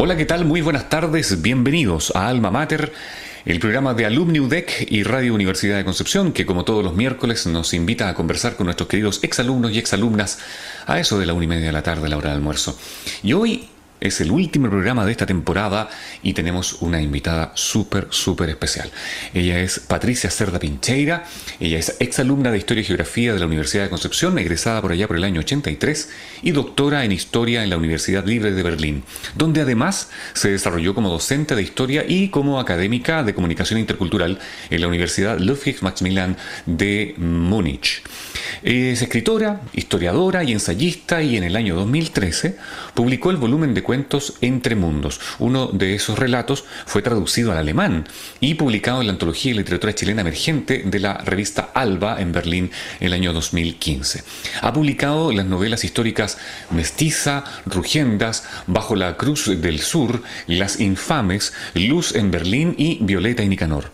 Hola, ¿qué tal? Muy buenas tardes, bienvenidos a Alma Mater, el programa de Alumni UDEC y Radio Universidad de Concepción, que como todos los miércoles nos invita a conversar con nuestros queridos exalumnos y exalumnas a eso de la una y media de la tarde, la hora de almuerzo. Y hoy es el último programa de esta temporada y tenemos una invitada súper, súper especial. Ella es Patricia Cerda Pincheira, ella es exalumna de Historia y Geografía de la Universidad de Concepción, egresada por allá por el año 83 y doctora en Historia en la Universidad Libre de Berlín, donde además se desarrolló como docente de Historia y como académica de Comunicación Intercultural en la Universidad Ludwig Maximilian de Múnich. Es escritora, historiadora y ensayista y en el año 2013 publicó el volumen de cuentos Entre Mundos. Uno de esos relatos fue traducido al alemán y publicado en la antología de literatura chilena emergente de la revista Alba en Berlín el año 2015. Ha publicado las novelas históricas Mestiza, Rugiendas, Bajo la Cruz del Sur, Las Infames, Luz en Berlín y Violeta y Nicanor.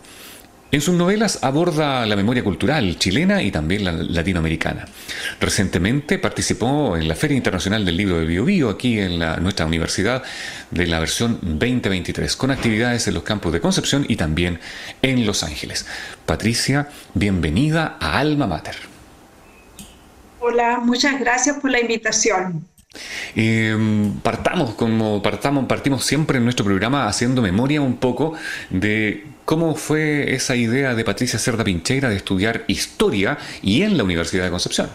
En sus novelas aborda la memoria cultural chilena y también la latinoamericana. Recientemente participó en la Feria Internacional del Libro de Bio, aquí en nuestra universidad de la versión 2023, con actividades en los campos de Concepción y también en Los Ángeles. Patricia, bienvenida a Alma Mater. Hola, muchas gracias por la invitación. Eh, partamos como partamos, partimos siempre en nuestro programa haciendo memoria un poco de cómo fue esa idea de Patricia Cerda Pincheira de estudiar historia y en la Universidad de Concepción.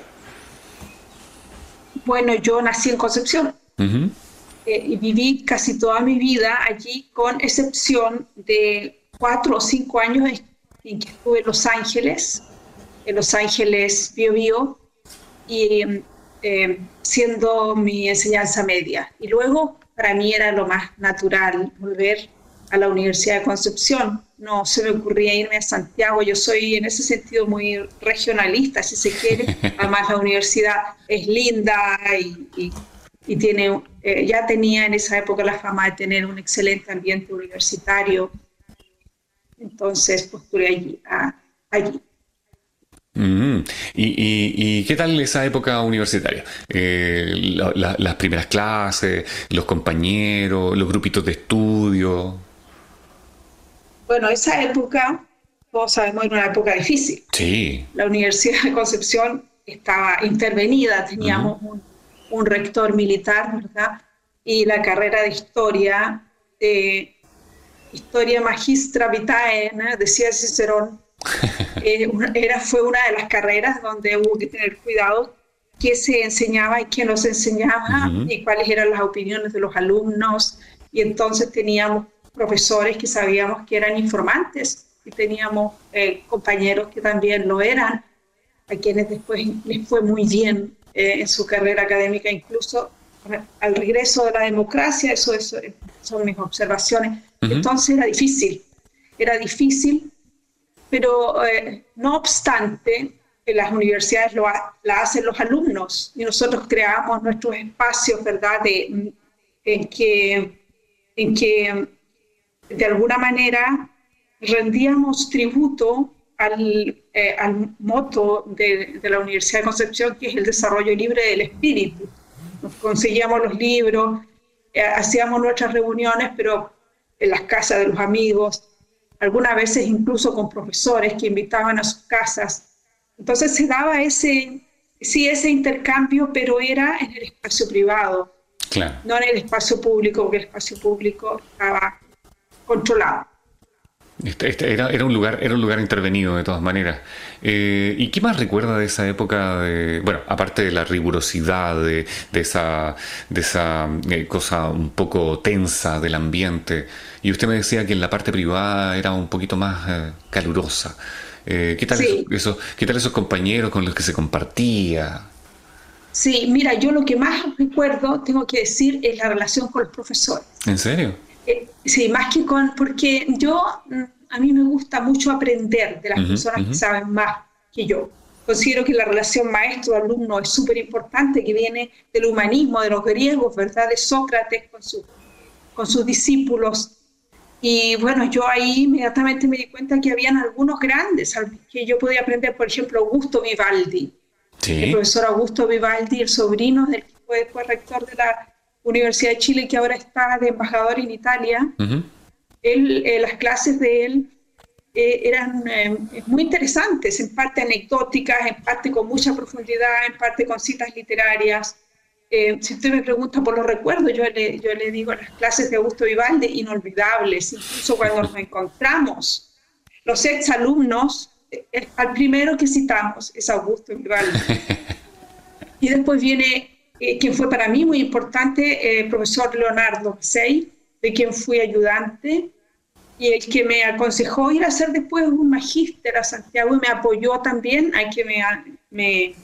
Bueno, yo nací en Concepción eh, y viví casi toda mi vida allí, con excepción de cuatro o cinco años en que estuve en Los Ángeles, en Los Ángeles Bio Bio, y eh, siendo mi enseñanza media. Y luego para mí era lo más natural volver a la Universidad de Concepción. No se me ocurría irme a Santiago. Yo soy en ese sentido muy regionalista, si se quiere. Además la universidad es linda y, y, tiene, eh, ya tenía en esa época la fama de tener un excelente ambiente universitario. Entonces postulé allí. allí. ¿Y, qué tal esa época universitaria? Eh, las primeras clases, los compañeros, los grupitos de estudio. Bueno, esa época, todos sabemos, era una época difícil. Sí. La Universidad de Concepción estaba intervenida, teníamos un, rector militar, ¿verdad? Y la carrera de historia, de historia magistra vitae, decía Cicerón, eh, era, fue una de las carreras donde hubo que tener cuidado qué se enseñaba y quién nos enseñaba y cuáles eran las opiniones de los alumnos. Y entonces teníamos profesores que sabíamos que eran informantes y teníamos eh, compañeros que también lo eran, a quienes después les fue muy bien eh, en su carrera académica, incluso al regreso de la democracia, eso, eso son mis observaciones. Entonces era difícil, era difícil pero eh, no obstante, las universidades lo la hacen los alumnos y nosotros creamos nuestros espacios, ¿verdad?, de, en, que, en que de alguna manera rendíamos tributo al, eh, al moto de, de, la Universidad de Concepción, que es el desarrollo libre del espíritu. Nos conseguíamos los libros, eh, hacíamos nuestras reuniones, pero en las casas de los amigos, algunas veces incluso con profesores que invitaban a sus casas. Entonces se daba ese, sí, ese intercambio, pero era en el espacio privado, no en el espacio público, porque el espacio público estaba controlado. Este, este era, era, un lugar, era un lugar intervenido de todas maneras. Eh, ¿Y qué más recuerda de esa época? De, bueno, aparte de la rigurosidad, de, de esa, de esa eh, cosa un poco tensa del ambiente. Y usted me decía que en la parte privada era un poquito más eh, calurosa. ¿qué, tal esos, ¿Qué tal esos compañeros con los que se compartía? Sí, mira, yo lo que más recuerdo, tengo que decir, es la relación con los profesores. ¿En serio? Eh, sí, más que con, porque yo, mm, a mí me gusta mucho aprender de las personas que saben más que yo. Considero que la relación maestro-alumno es súper importante, que viene del humanismo, de los griegos, ¿verdad? De Sócrates con, su, con sus discípulos. Y bueno, yo ahí inmediatamente me di cuenta que habían algunos grandes que yo podía aprender, por ejemplo, Augusto Vivaldi, el profesor Augusto Vivaldi, el sobrino del que fue después rector de la Universidad de Chile, que ahora está de embajador en Italia. él, eh, las clases de él eh, eran eh, muy interesantes, en parte anecdóticas, en parte con mucha profundidad, en parte con citas literarias. si usted me pregunta por los recuerdos, yo le, yo le digo las clases de Augusto Vivaldi inolvidables, incluso cuando nos encontramos. Los exalumnos al primero que citamos es Augusto Vivaldi. y después viene, eh, quien fue para mí muy importante, el profesor Leonardo Sey, de quien fui ayudante, y el que me aconsejó ir a hacer después un magíster a Santiago y me apoyó también a que me,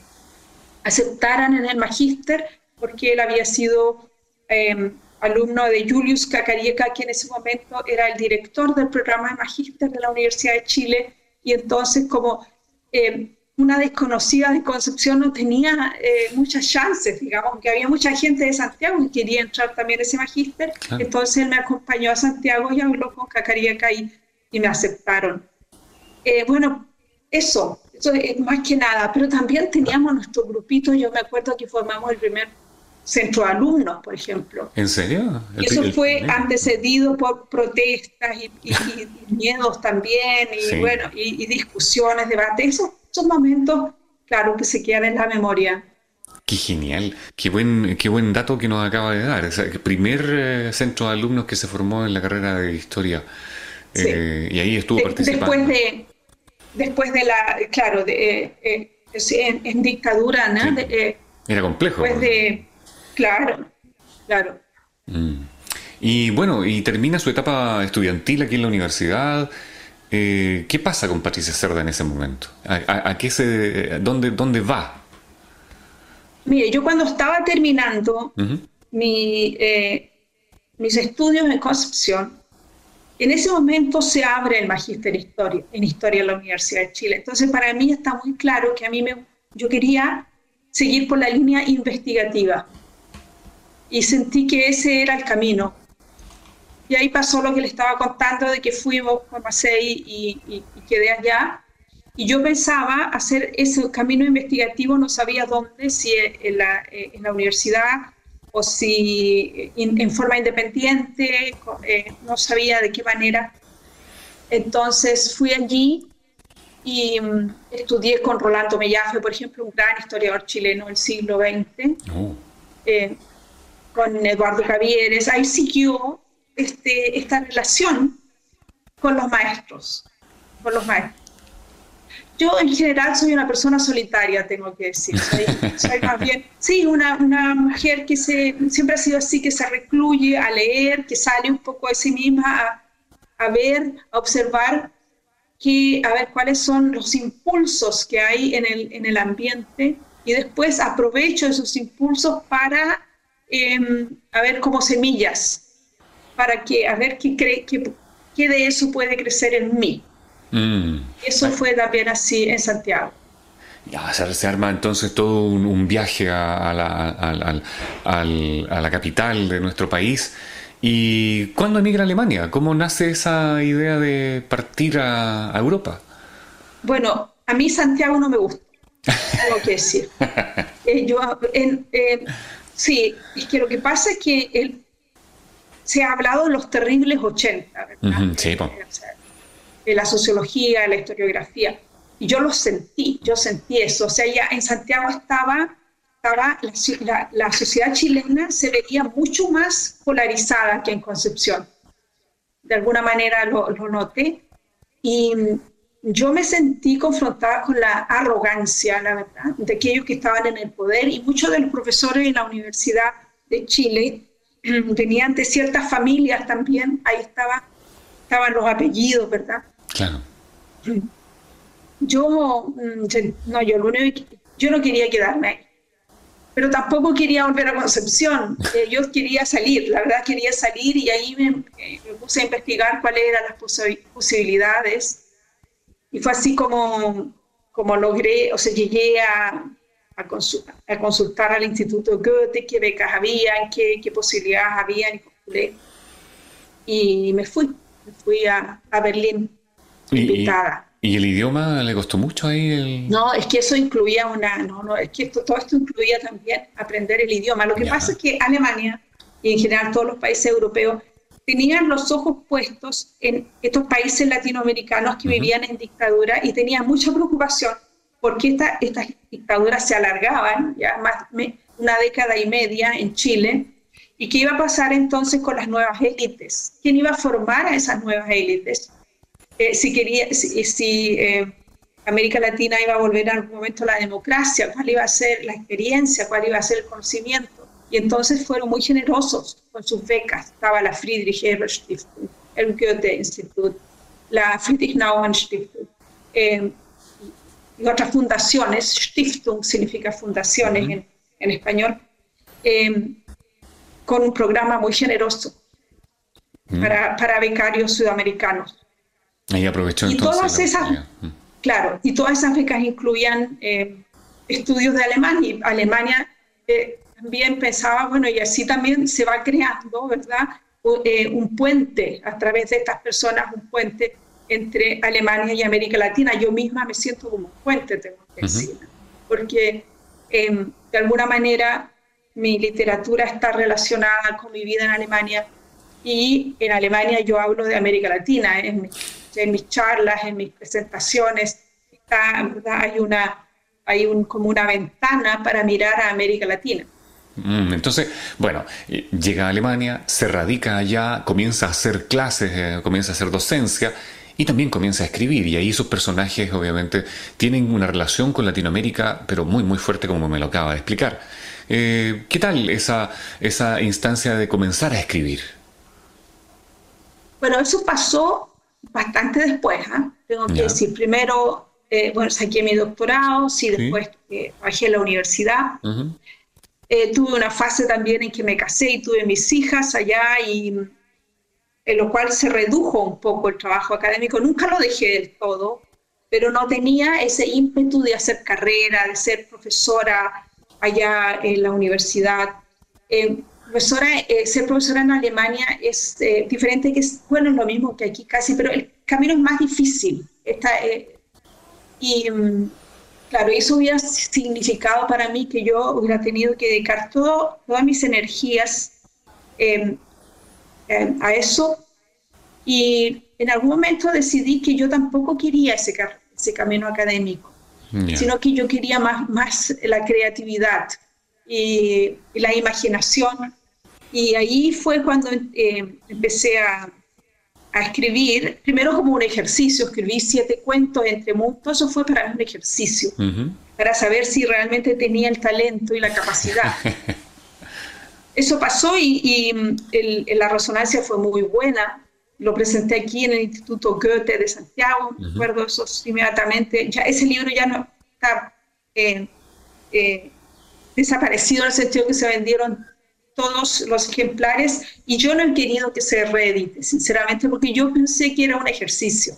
aceptaran en el magíster, porque él había sido em, alumno de Julius Cacarieca, que en ese momento era el director del programa de magíster de la Universidad de Chile y entonces como eh, una desconocida de Concepción no tenía eh, muchas chances, digamos, que había mucha gente de Santiago que quería entrar también a ese magíster, entonces él me acompañó a Santiago y habló con Cacaríaca y, y me aceptaron. Eh, bueno, eso, eso es más que nada, pero también teníamos nuestro grupito, yo me acuerdo que formamos el primer centro de alumnos, por ejemplo. ¿En serio? y eso fue antecedido por protestas y, miedos también, y bueno, y, discusiones, debates. Esos, esos momentos, claro, que se quedan en la memoria. Qué genial, qué buen, qué buen dato que nos acaba de dar. el primer eh, centro de alumnos que se formó en la carrera de historia. Eh, y ahí estuvo participando. Después de, después de la, claro, de, eh, en, dictadura, ¿no? Era complejo. Después de, Claro, claro. Mm. Y bueno, y termina su etapa estudiantil aquí en la universidad. Eh, ¿Qué pasa con Patricia Cerda en ese momento? ¿A, qué se, dónde, dónde va? Mire, yo cuando estaba terminando eh, mis estudios en Concepción, en ese momento se abre el magíster historia, en historia en la Universidad de Chile. Entonces, para mí está muy claro que a mí me, yo quería seguir por la línea investigativa y sentí que ese era el camino. Y ahí pasó lo que le estaba contando de que fuimos a Macei y, y, quedé allá. Y yo pensaba hacer ese camino investigativo, no sabía dónde, si en la, en la universidad o si en forma independiente, eh, no sabía de qué manera. Entonces fui allí y mm, estudié con Rolando Mellafe, por ejemplo, un gran historiador chileno del siglo XX con Eduardo Javieres, ahí siguió este, esta relación con los maestros, con los maestros. Yo en general soy una persona solitaria, tengo que decir. Soy, más bien, sí, una, una, mujer que se, siempre ha sido así, que se recluye a leer, que sale un poco de sí misma a, a ver, a observar, que, a ver cuáles son los impulsos que hay en el, en el ambiente y después aprovecho esos impulsos para Em, a ver, como semillas, para que, a ver qué, cree, qué, qué de eso puede crecer en mí. Mm. Eso fue también así en Santiago. Ya, se, arma entonces todo un, viaje a, la, a, la, capital de nuestro país. ¿Y cuándo emigra a Alemania? ¿Cómo nace esa idea de partir a, Europa? Bueno, a mí Santiago no me gusta, tengo que decir. Eh, yo, en, Sí, es que lo que pasa es que se ha hablado de los terribles 80, ¿verdad? sí, de la sociología, de la historiografía. Y yo lo sentí, yo sentí eso. O sea, ya en Santiago estaba, estaba la, la, sociedad chilena se veía mucho más polarizada que en Concepción. De alguna manera lo, lo noté. Y yo me sentí confrontada con la arrogancia, la verdad, de aquellos que estaban en el poder y muchos de los profesores en la Universidad de Chile venían de ciertas familias también, ahí estaba, estaban los apellidos, ¿verdad? Claro. yo, mm, no, yo, yo no quería quedarme ahí, pero tampoco quería volver a Concepción. Eh, yo quería salir, la verdad quería salir y ahí me, eh, puse a investigar cuáles eran las posibilidades. Y fue así como, como logré, o sea, llegué a, a, consultar, al Instituto Goethe qué becas había, qué, qué posibilidades había, y. Y me fui, me fui a, a Berlín, invitada. ¿Y el idioma le costó mucho ahí? No, es que eso incluía una, no, no, es que esto, todo esto incluía también aprender el idioma. Lo que pasa es que Alemania y en general todos los países europeos tenían los ojos puestos en estos países latinoamericanos que vivían en dictadura y tenían mucha preocupación porque esta, estas dictaduras se alargaban ya más una década y media en Chile y qué iba a pasar entonces con las nuevas élites, quién iba a formar a esas nuevas élites eh, si quería, si, eh, América Latina iba a volver en algún momento a la democracia, cuál iba a ser la experiencia, cuál iba a ser el conocimiento. Y entonces fueron muy generosos con sus becas. Estaba la Friedrich Ebert Stiftung, el Goethe Institut, la Friedrich Naumann Stiftung eh, y otras fundaciones. Stiftung significa fundaciones en, en, español, con un programa muy generoso para, para becarios sudamericanos. Ahí aprovechó y todas esas, claro, y todas esas becas incluían eh, estudios de Alemania. Y Alemania eh, también pensaba, bueno, y así también se va creando, ¿verdad? Eh, un puente a través de estas personas, un puente entre Alemania y América Latina. Yo misma me siento como un puente, tengo que decir, porque em, de alguna manera mi literatura está relacionada con mi vida en Alemania y en Alemania yo hablo de América Latina, es en mis charlas, en mis presentaciones, hay, una, hay un, como una ventana para mirar a América Latina. Mm, entonces, bueno, llega a Alemania, se radica allá, comienza a hacer clases, eh, comienza a hacer docencia y también comienza a escribir. Y ahí sus personajes, obviamente, tienen una relación con Latinoamérica, pero muy, muy fuerte, como me lo acaba de explicar. Eh, ¿Qué tal esa, esa instancia de comenzar a escribir? Bueno, eso pasó bastante después, ¿ah? tengo que decir, primero, eh, bueno, saqué mi doctorado, sí, después eh, trabajé en la universidad. Eh, tuve una fase también en que me casé y tuve mis hijas allá y en lo cual se redujo un poco el trabajo académico. Nunca lo dejé del todo, pero no tenía ese ímpetu de hacer carrera, de ser profesora allá en la universidad. Eh, profesora, eh, ser profesora en Alemania es eh, diferente, que es, bueno, es lo mismo que aquí casi, pero el camino es más difícil. Eh, y mm, claro, eso hubiera significado para mí que yo hubiera tenido que dedicar todo, todas mis energías em, em, a eso. Y en algún momento decidí que yo tampoco quería ese, ese camino académico, sino que yo quería más, más la creatividad, y, la imaginación. Y ahí fue cuando eh, empecé a, a, escribir, primero como un ejercicio, escribí siete cuentos entre muchos, eso fue para un ejercicio, para saber si realmente tenía el talento y la capacidad. eso pasó y, y la resonancia fue muy buena. Lo presenté aquí en el Instituto Goethe de Santiago, recuerdo eso inmediatamente. Ya ese libro ya no está eh, eh, desaparecido en el sentido que se vendieron todos los ejemplares y yo no he querido que se reedite, sinceramente, porque yo pensé que era un ejercicio.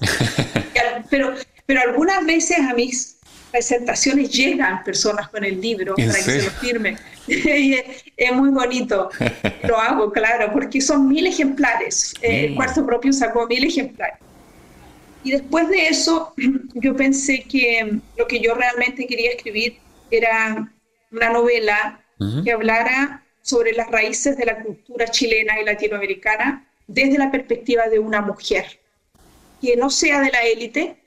pero, pero algunas veces a mis presentaciones llegan personas con el libro para que se lo firmen. es muy bonito. Lo hago, claro, porque son mil ejemplares. Eh, el cuarto propio sacó mil ejemplares. Y después de eso, yo pensé que lo que yo realmente quería escribir era una novela que hablara sobre las raíces de la cultura chilena y latinoamericana desde la perspectiva de una mujer, que no sea de la élite,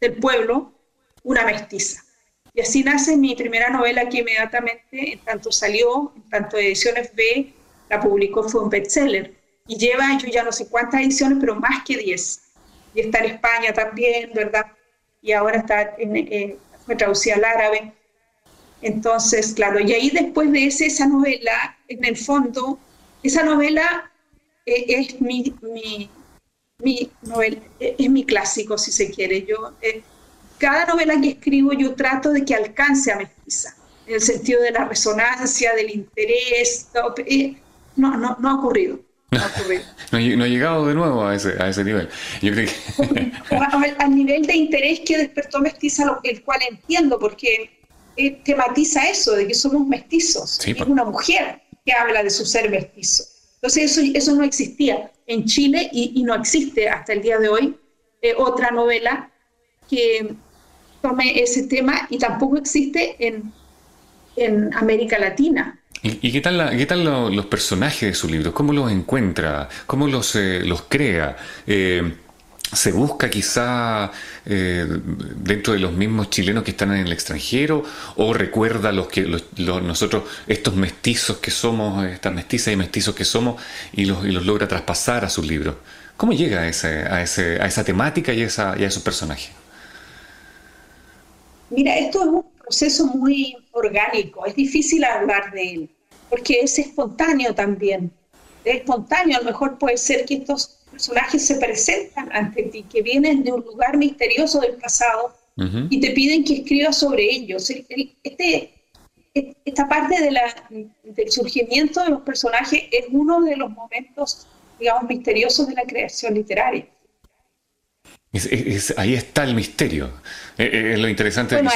del pueblo, una mestiza. Y así nace mi primera novela que inmediatamente, en tanto salió, en tanto Ediciones B, la publicó, fue un bestseller. Y lleva, yo ya no sé cuántas ediciones, pero más que 10. Y está en España también, ¿verdad? Y ahora está en, eh, fue traducida al árabe. Entonces, claro, y ahí después de ese, esa novela, en el fondo, esa novela eh, es mi, mi, mi novela, eh, es mi clásico, si se quiere. Yo, eh, cada novela que escribo yo trato de que alcance a mestiza, en el sentido de la resonancia, del interés. No, no, no ha ocurrido. No ha, ocurrido. no, ha llegado de nuevo a ese, a ese nivel. Yo creo que... al, nivel de interés que despertó Mestiza, el cual entiendo, porque eh, tematiza eso, de que somos mestizos. es una mujer que habla de su ser mestizo. Entonces eso, eso no existía en Chile y, no existe hasta el día de hoy eh, otra novela que tome ese tema y tampoco existe en, en América Latina. ¿Y, qué tal, qué tal los personajes de su libro? ¿Cómo los encuentra? ¿Cómo los, eh, los crea? Eh, ¿Se busca quizá eh, dentro de los mismos chilenos que están en el extranjero? ¿O recuerda los que nosotros, estos mestizos que somos, estas mestizas y mestizos que somos, y los, y los logra traspasar a sus libros? ¿Cómo llega a, ese, a, ese, a esa temática y, esa, y a esos personajes? Mira, esto es un proceso muy orgánico, es difícil hablar de él, porque es espontáneo también. Es espontáneo, a lo mejor puede ser que estos personajes se presentan ante ti, que vienen de un lugar misterioso del pasado y te piden que escribas sobre ellos. Este, esta parte de la, del surgimiento de los personajes es uno de los momentos, digamos, misteriosos de la creación literaria ahí está el misterio. Eh, eh, es, lo interesante de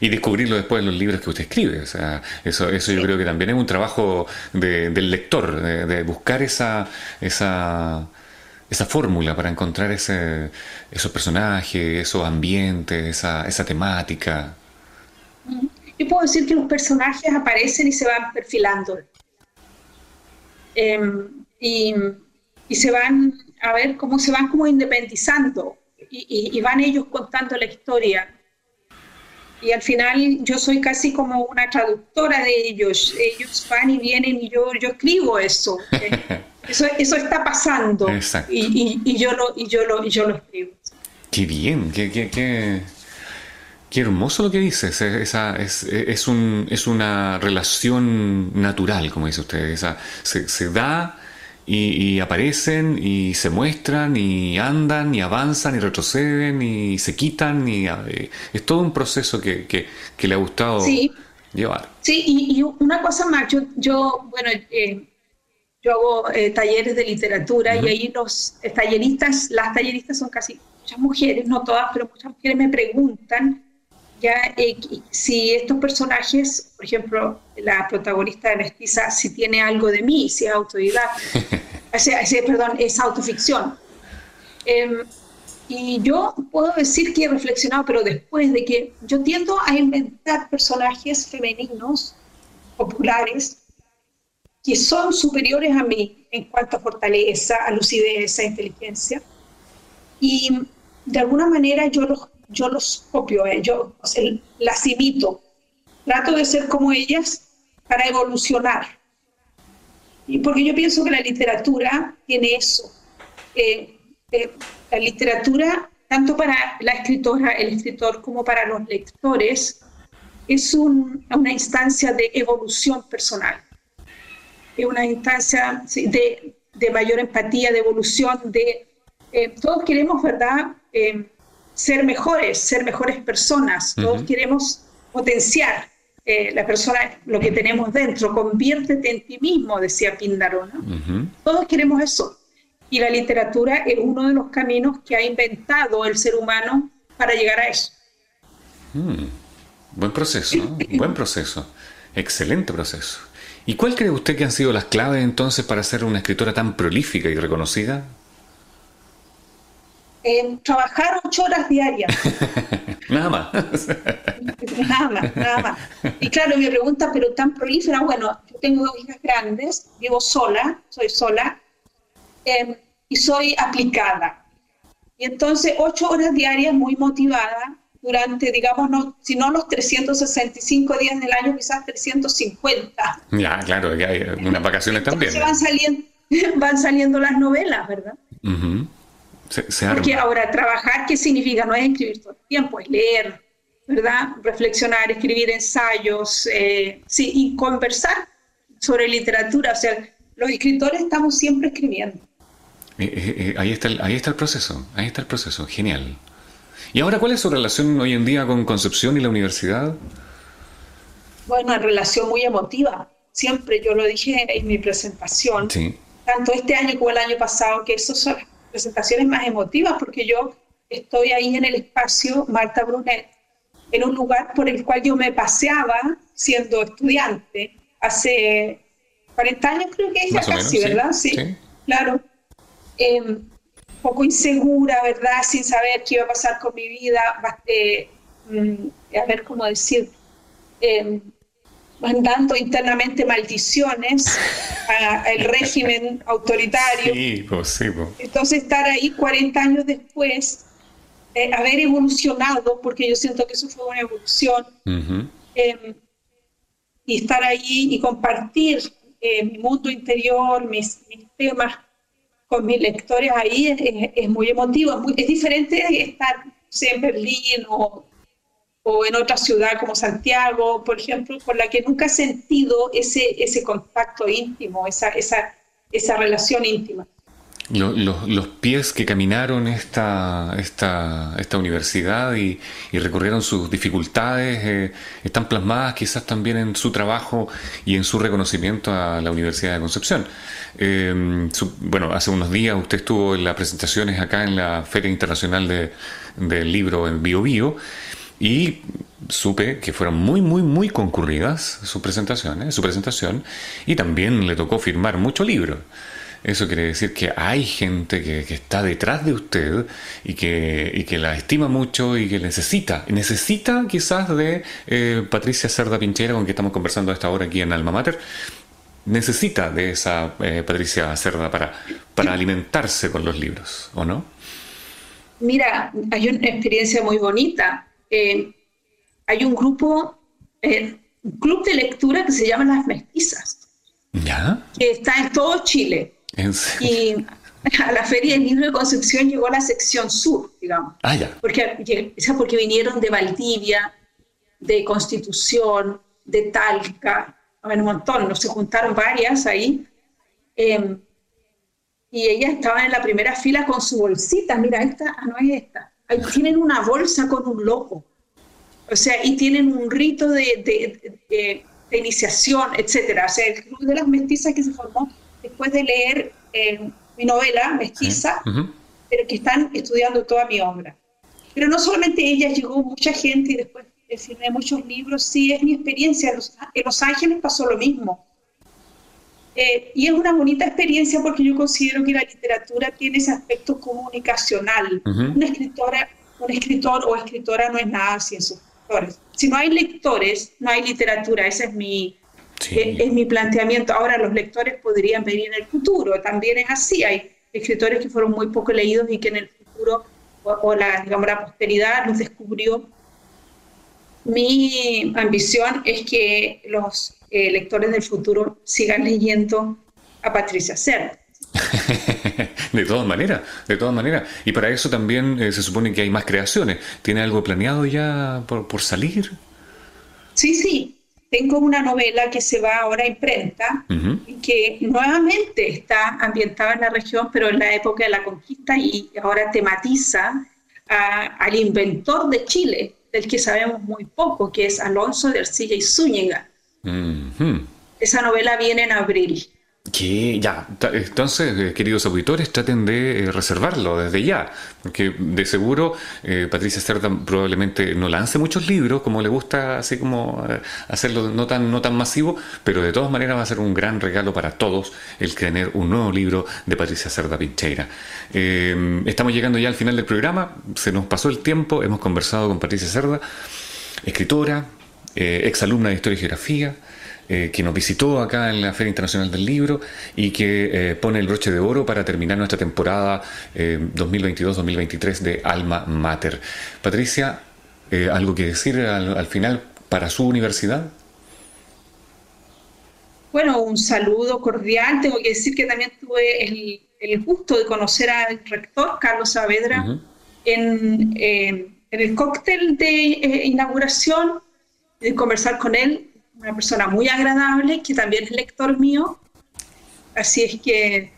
y descubrirlo después en los libros que usted escribe. O sea, eso, eso yo creo que también es un trabajo del lector, de, buscar esa, esa, esa fórmula para encontrar ese, esos personajes, esos ambientes, esa, esa temática. Yo puedo decir que los personajes aparecen y se van perfilando. Em, y, y se van a ver cómo se van como independizando y, van ellos contando la historia. Y al final yo soy casi como una traductora de ellos. Ellos van y vienen y yo, yo escribo eso. Eso, eso está pasando y, y, yo lo, y, yo lo, y yo lo escribo. Qué bien, qué, qué, qué, qué hermoso lo que dices. Esa, es, es, un, es una relación natural, como dice usted. Esa, se, se da y, aparecen y se muestran y andan y avanzan y retroceden y se quitan y eh, es todo un proceso que, que, le ha gustado llevar. Sí, y, una cosa más, yo, yo bueno, eh, yo hago eh, talleres de literatura y ahí los talleristas, las talleristas son casi muchas mujeres, no todas, pero muchas mujeres me preguntan ya si estos personajes, por ejemplo, la protagonista de Mestiza, si tiene algo de mí, si es autodidacta, perdón, es autoficción. Em, y yo puedo decir que he reflexionado, pero después de que yo tiendo a inventar personajes femeninos, populares, que son superiores a mí en cuanto a fortaleza, a lucidez, a inteligencia. Y de alguna manera yo los yo los copio, eh, yo las imito, trato de ser como ellas para evolucionar. Y porque yo pienso que la literatura tiene eso. Eh, eh, la literatura, tanto para la escritora, el escritor, como para los lectores, es una instancia de evolución personal. Es una instancia de, de, mayor empatía, de evolución, de... todos queremos, ¿verdad? Ser mejores, ser mejores personas. Todos queremos potenciar eh, la persona, lo que tenemos dentro. Conviértete en ti mismo, decía Píndaro. Todos queremos eso. Y la literatura es uno de los caminos que ha inventado el ser humano para llegar a eso. Mm. Buen proceso, buen proceso. Excelente proceso. ¿Y cuál cree usted que han sido las claves entonces para ser una escritora tan prolífica y reconocida? Trabajar ocho horas diarias. nada más. nada más, nada más. Y claro, me pregunta, pero tan prolífera, bueno, yo tengo dos hijas grandes, vivo sola, soy sola, em, y soy aplicada. Y entonces ocho horas diarias muy motivada durante, digamos, no, si no los 365 días del año, quizás 350. Ya, claro, hay unas vacaciones también. Van saliendo, van saliendo las novelas, ¿verdad? Porque ahora trabajar, ¿qué significa? No es escribir todo el tiempo, es leer, ¿verdad? Reflexionar, escribir ensayos, eh, sí, y conversar sobre literatura. O sea, los escritores estamos siempre escribiendo. Eh, eh, ahí, está el, ahí está el proceso, ahí está el proceso, genial. ¿Y ahora cuál es su relación hoy en día con Concepción y la universidad? Bueno, una relación muy emotiva. Siempre yo lo dije en mi presentación, tanto este año como el año pasado, que esas son las presentaciones más emotivas porque yo estoy ahí en el espacio Marta Brunet, en un lugar por el cual yo me paseaba siendo estudiante hace 40 años creo que es ya casi, ¿verdad? Sí, claro. Eh, poco insegura, ¿verdad? Sin saber qué iba a pasar con mi vida, eh, mm, a ver cómo decir, eh, mandando internamente maldiciones al régimen autoritario. Sí, pues, sí, pues. Entonces estar ahí 40 años después, eh, haber evolucionado, porque yo siento que eso fue una evolución, em, y estar ahí y compartir mi mundo interior, mis, mis temas con mis lectores ahí es, muy emotivo, es, diferente de estar en Berlín o, o, en otra ciudad como Santiago, por ejemplo, con la que nunca he sentido ese, ese contacto íntimo, esa, esa, esa relación íntima. Los, pies que caminaron esta, esta, esta universidad y, recorrieron sus dificultades eh, están plasmadas quizás también en su trabajo y en su reconocimiento a la Universidad de Concepción. Eh, bueno, hace unos días usted estuvo en las presentaciones acá en la Feria Internacional de, del Libro en Bio Bio y supe que fueron muy, muy, muy concurridas sus presentaciones, su presentación y también le tocó firmar mucho libro. Eso quiere decir que hay gente que, está detrás de usted y que, que, la estima mucho y que necesita, necesita quizás de eh, Patricia Cerda Pinchera, con quien estamos conversando a esta hora aquí en Alma Mater, necesita de esa eh, Patricia Cerda para, para alimentarse con los libros, ¿o no? Mira, hay una experiencia muy bonita. Eh, hay un grupo, un club de lectura que se llama Las Mestizas. ¿Ya? Que está en todo Chile. Y a la Feria del Libro de Concepción llegó la sección sur, digamos. Ah, ya. Porque, porque vinieron de Valdivia, de Constitución, de Talca, un montón, nos se juntaron varias ahí. Em, y ellas estaban en la primera fila con su bolsita. Mira, esta ah, no es esta. Tienen una bolsa con un loco. O sea, y tienen un rito de, de, de, de iniciación, etcétera. O sea, el club de las mestizas que se formó después de leer eh, mi novela, Mestiza, pero que están estudiando toda mi obra. Pero no solamente ella, llegó mucha gente y después firmé muchos libros, sí, es mi experiencia. En Los, Ángeles pasó lo mismo. Eh, y es una bonita experiencia porque yo considero que la literatura tiene ese aspecto comunicacional. Una escritora, un escritor o escritora no es nada sin sus lectores. Si no hay lectores, no hay literatura. Ese es mi, es, mi planteamiento. Ahora los lectores podrían venir en el futuro, también es así. Hay escritores que fueron muy poco leídos y que en el futuro, o, la, digamos, la posteridad los descubrió. Mi ambición es que los eh, lectores del futuro sigan leyendo a Patricia Cerda. de todas maneras, de todas maneras. Y para eso también eh, se supone que hay más creaciones. ¿Tiene algo planeado ya por, por salir? Sí, sí. Tengo una novela que se va ahora a imprenta, y que nuevamente está ambientada en la región, pero en la época de la conquista y ahora tematiza al inventor de Chile, del que sabemos muy poco, que es Alonso de Arcilla y Zúñiga. Esa novela viene en abril. Que ya, entonces, eh, queridos auditores, traten de eh, reservarlo desde ya, porque de seguro eh, Patricia Cerda probablemente no lance muchos libros, como le gusta así como hacerlo no tan, no tan masivo, pero de todas maneras va a ser un gran regalo para todos el tener un nuevo libro de Patricia Cerda Pincheira. estamos llegando ya al final del programa, se nos pasó el tiempo, hemos conversado con Patricia Cerda, escritora, exalumna de Historia y Geografía, eh, que nos visitó acá en la Feria Internacional del Libro y que eh, pone el broche de oro para terminar nuestra temporada 2022-2023 eh, de Alma Mater. Patricia, ¿algo que decir al, final para su universidad? Bueno, un saludo cordial. Tengo que decir que también tuve el, gusto de conocer al rector Carlos Saavedra en, en, el cóctel de inauguración, de conversar con él una persona muy agradable, que también es lector mío. Así es que,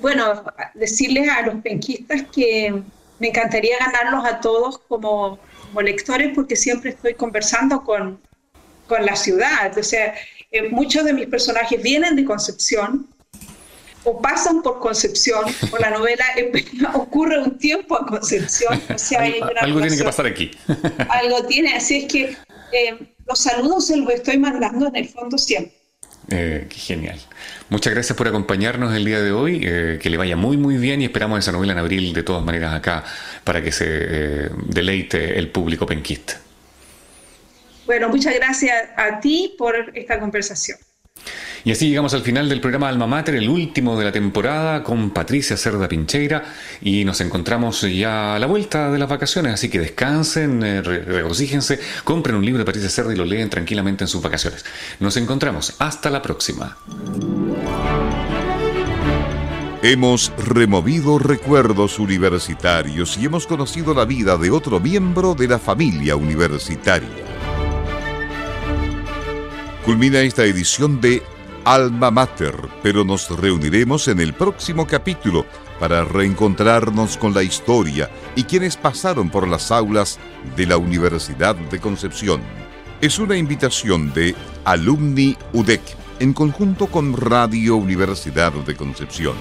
bueno, decirles a los penquistas que me encantaría ganarlos a todos como, lectores porque siempre estoy conversando con, con la ciudad. O sea, eh, muchos de mis personajes vienen de Concepción o pasan por Concepción, o la novela ocurre un tiempo en Concepción. O sea, hay algo tiene que pasar aquí. algo tiene, así es que eh, los saludos se los estoy mandando en el fondo siempre. Eh, qué genial. Muchas gracias por acompañarnos el día de hoy. Eh, que le vaya muy, muy bien y esperamos esa novela en abril de todas maneras acá para que se eh, deleite el público penquista. Bueno, muchas gracias a ti por esta conversación. Y así llegamos al final del programa Alma Mater, el último de la temporada, con Patricia Cerda Pincheira, y nos encontramos ya a la vuelta de las vacaciones, así que descansen, eh, regocíjense, compren un libro de Patricia Cerda y lo leen tranquilamente en sus vacaciones. Nos encontramos, hasta la próxima. Hemos removido recuerdos universitarios y hemos conocido la vida de otro miembro de la familia universitaria. Culmina esta edición de Alma Mater, pero nos reuniremos en el próximo capítulo para reencontrarnos con la historia y quienes pasaron por las aulas de la Universidad de Concepción. Es una invitación de Alumni UDEC en conjunto con Radio Universidad de Concepción.